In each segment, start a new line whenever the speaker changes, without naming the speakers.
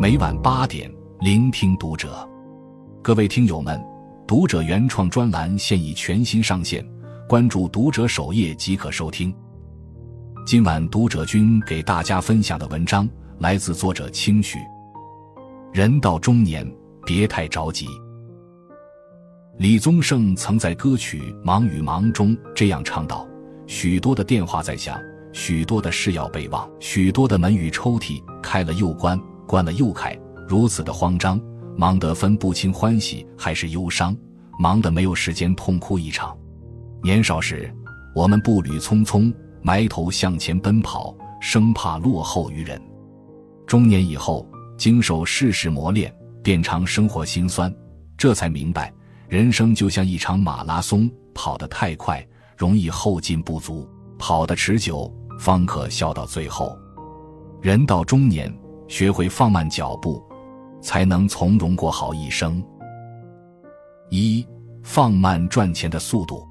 每晚八点，聆听读者。各位听友们，读者原创专栏现已全新上线，关注读者首页即可收听。今晚读者君给大家分享的文章来自作者清许。人到中年，别太着急。李宗盛曾在歌曲《忙与忙》中这样唱道：“许多的电话在响。”许多的事要备忘，许多的门与抽屉开了又关，关了又开，如此的慌张，忙得分不清欢喜还是忧伤，忙得没有时间痛哭一场。年少时，我们步履匆匆，埋头向前奔跑，生怕落后于人；中年以后，经受世事磨练，变尝生活辛酸，这才明白，人生就像一场马拉松，跑得太快，容易后劲不足；跑得持久。方可笑到最后。人到中年，学会放慢脚步，才能从容过好一生。一放慢赚钱的速度。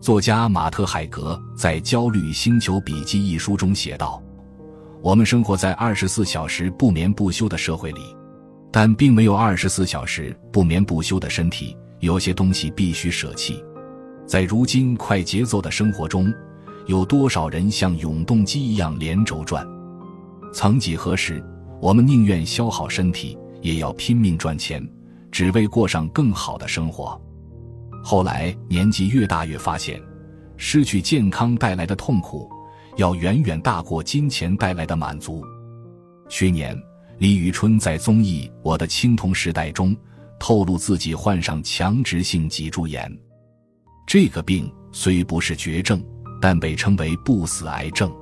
作家马特·海格在《焦虑星球笔记》一书中写道：“我们生活在二十四小时不眠不休的社会里，但并没有二十四小时不眠不休的身体。有些东西必须舍弃。在如今快节奏的生活中。”有多少人像永动机一样连轴转？曾几何时，我们宁愿消耗身体，也要拼命赚钱，只为过上更好的生活。后来年纪越大，越发现，失去健康带来的痛苦，要远远大过金钱带来的满足。去年，李宇春在综艺《我的青铜时代》中透露自己患上强直性脊柱炎，这个病虽不是绝症。但被称为不死癌症，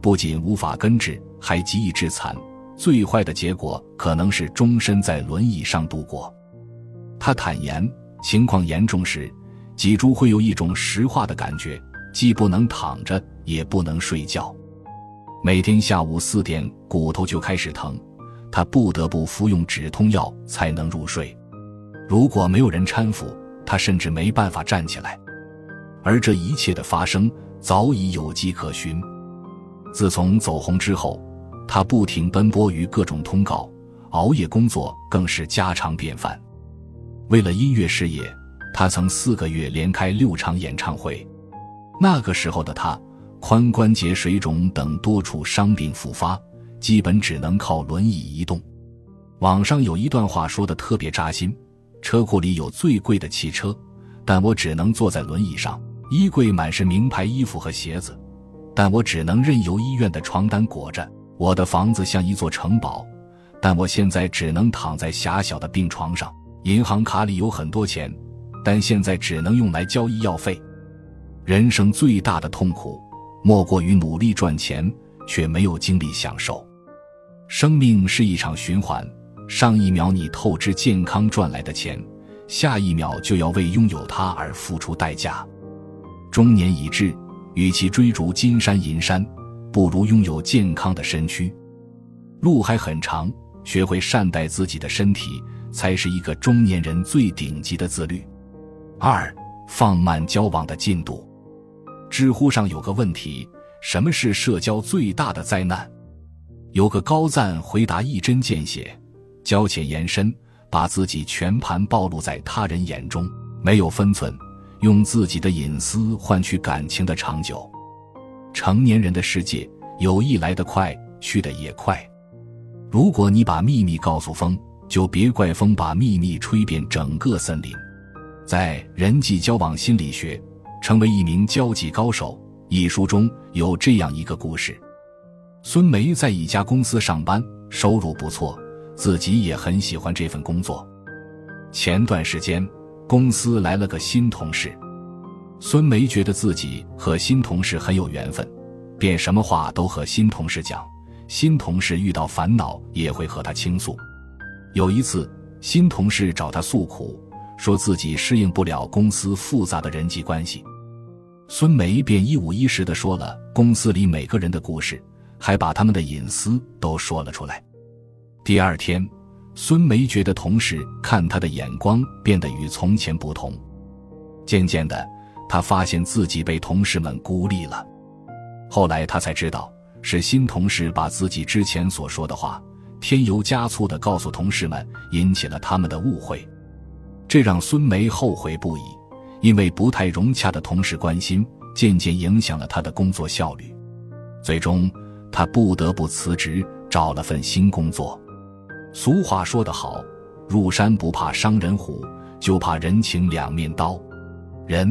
不仅无法根治，还极易致残。最坏的结果可能是终身在轮椅上度过。他坦言，情况严重时，脊柱会有一种石化的感觉，既不能躺着，也不能睡觉。每天下午四点，骨头就开始疼，他不得不服用止痛药才能入睡。如果没有人搀扶，他甚至没办法站起来。而这一切的发生早已有迹可循。自从走红之后，他不停奔波于各种通告，熬夜工作更是家常便饭。为了音乐事业，他曾四个月连开六场演唱会。那个时候的他，髋关节水肿等多处伤病复发，基本只能靠轮椅移动。网上有一段话说的特别扎心：车库里有最贵的汽车，但我只能坐在轮椅上。衣柜满是名牌衣服和鞋子，但我只能任由医院的床单裹着。我的房子像一座城堡，但我现在只能躺在狭小的病床上。银行卡里有很多钱，但现在只能用来交医药费。人生最大的痛苦，莫过于努力赚钱，却没有精力享受。生命是一场循环，上一秒你透支健康赚来的钱，下一秒就要为拥有它而付出代价。中年已至，与其追逐金山银山，不如拥有健康的身躯。路还很长，学会善待自己的身体，才是一个中年人最顶级的自律。二，放慢交往的进度。知乎上有个问题：什么是社交最大的灾难？有个高赞回答一针见血：交浅言深，把自己全盘暴露在他人眼中，没有分寸。用自己的隐私换取感情的长久，成年人的世界，友谊来得快，去得也快。如果你把秘密告诉风，就别怪风把秘密吹遍整个森林。在《人际交往心理学：成为一名交际高手》一书中有这样一个故事：孙梅在一家公司上班，收入不错，自己也很喜欢这份工作。前段时间。公司来了个新同事，孙梅觉得自己和新同事很有缘分，便什么话都和新同事讲。新同事遇到烦恼也会和他倾诉。有一次，新同事找他诉苦，说自己适应不了公司复杂的人际关系。孙梅便一五一十的说了公司里每个人的故事，还把他们的隐私都说了出来。第二天。孙梅觉得同事看她的眼光变得与从前不同，渐渐的，他发现自己被同事们孤立了。后来他才知道，是新同事把自己之前所说的话添油加醋的告诉同事们，引起了他们的误会，这让孙梅后悔不已。因为不太融洽的同事关心，渐渐影响了他的工作效率，最终他不得不辞职，找了份新工作。俗话说得好，入山不怕伤人虎，就怕人情两面刀。人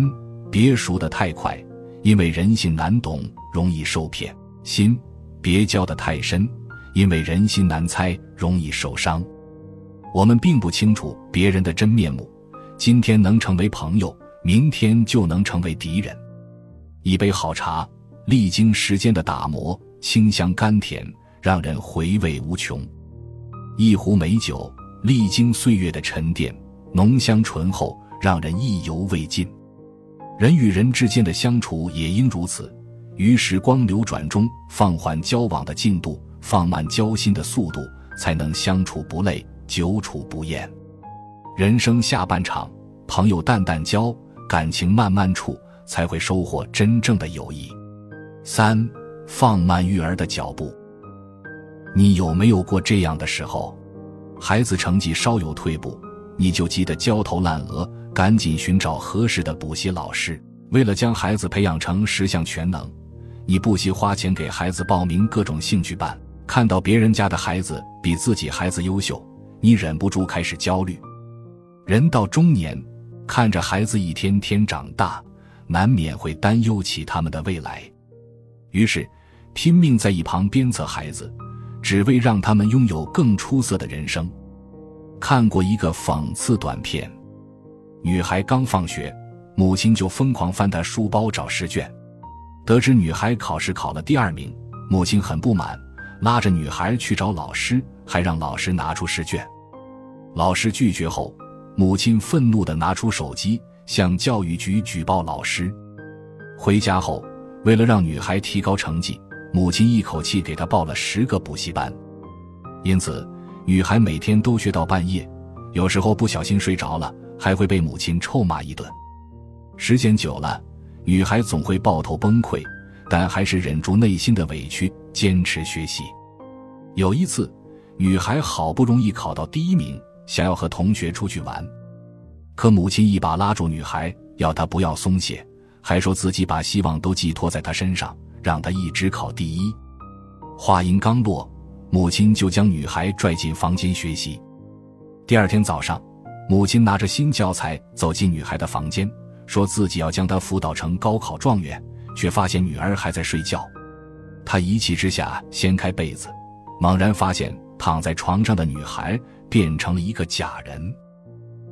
别熟得太快，因为人性难懂，容易受骗；心别交得太深，因为人心难猜，容易受伤。我们并不清楚别人的真面目，今天能成为朋友。明天就能成为敌人。一杯好茶，历经时间的打磨，清香甘甜，让人回味无穷；一壶美酒，历经岁月的沉淀，浓香醇厚，让人意犹未尽。人与人之间的相处也应如此，于时光流转中放缓交往的进度，放慢交心的速度，才能相处不累，久处不厌。人生下半场，朋友淡淡交。感情慢慢处，才会收获真正的友谊。三，放慢育儿的脚步。你有没有过这样的时候？孩子成绩稍有退步，你就急得焦头烂额，赶紧寻找合适的补习老师。为了将孩子培养成十项全能，你不惜花钱给孩子报名各种兴趣班。看到别人家的孩子比自己孩子优秀，你忍不住开始焦虑。人到中年。看着孩子一天天长大，难免会担忧起他们的未来，于是拼命在一旁鞭策孩子，只为让他们拥有更出色的人生。看过一个讽刺短片，女孩刚放学，母亲就疯狂翻她书包找试卷，得知女孩考试考了第二名，母亲很不满，拉着女孩去找老师，还让老师拿出试卷，老师拒绝后。母亲愤怒地拿出手机，向教育局举报老师。回家后，为了让女孩提高成绩，母亲一口气给她报了十个补习班。因此，女孩每天都学到半夜，有时候不小心睡着了，还会被母亲臭骂一顿。时间久了，女孩总会抱头崩溃，但还是忍住内心的委屈，坚持学习。有一次，女孩好不容易考到第一名。想要和同学出去玩，可母亲一把拉住女孩，要她不要松懈，还说自己把希望都寄托在她身上，让她一直考第一。话音刚落，母亲就将女孩拽进房间学习。第二天早上，母亲拿着新教材走进女孩的房间，说自己要将她辅导成高考状元，却发现女儿还在睡觉。他一气之下掀开被子，猛然发现躺在床上的女孩。变成了一个假人，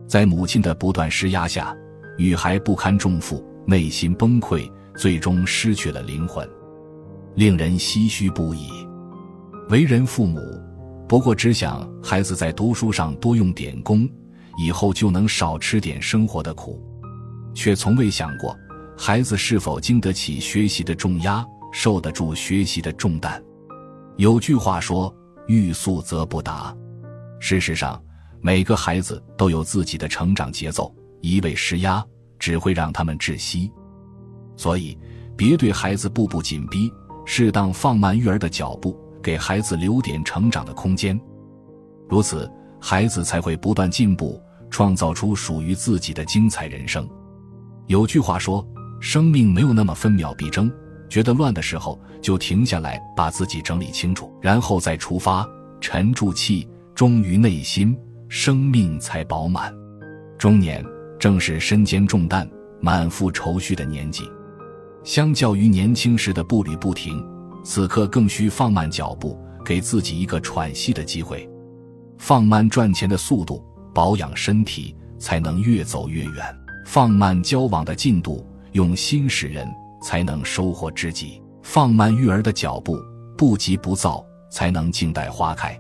在母亲的不断施压下，女孩不堪重负，内心崩溃，最终失去了灵魂，令人唏嘘不已。为人父母，不过只想孩子在读书上多用点功，以后就能少吃点生活的苦，却从未想过孩子是否经得起学习的重压，受得住学习的重担。有句话说：“欲速则不达。”事实上，每个孩子都有自己的成长节奏，一味施压只会让他们窒息。所以，别对孩子步步紧逼，适当放慢育儿的脚步，给孩子留点成长的空间。如此，孩子才会不断进步，创造出属于自己的精彩人生。有句话说：“生命没有那么分秒必争，觉得乱的时候就停下来，把自己整理清楚，然后再出发，沉住气。”忠于内心，生命才饱满。中年正是身兼重担、满腹愁绪的年纪，相较于年轻时的步履不停，此刻更需放慢脚步，给自己一个喘息的机会，放慢赚钱的速度，保养身体，才能越走越远；放慢交往的进度，用心识人，才能收获知己；放慢育儿的脚步，不急不躁，才能静待花开。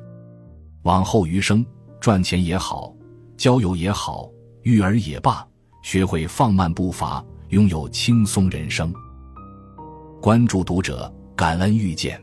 往后余生，赚钱也好，交友也好，育儿也罢，学会放慢步伐，拥有轻松人生。关注读者，感恩遇见。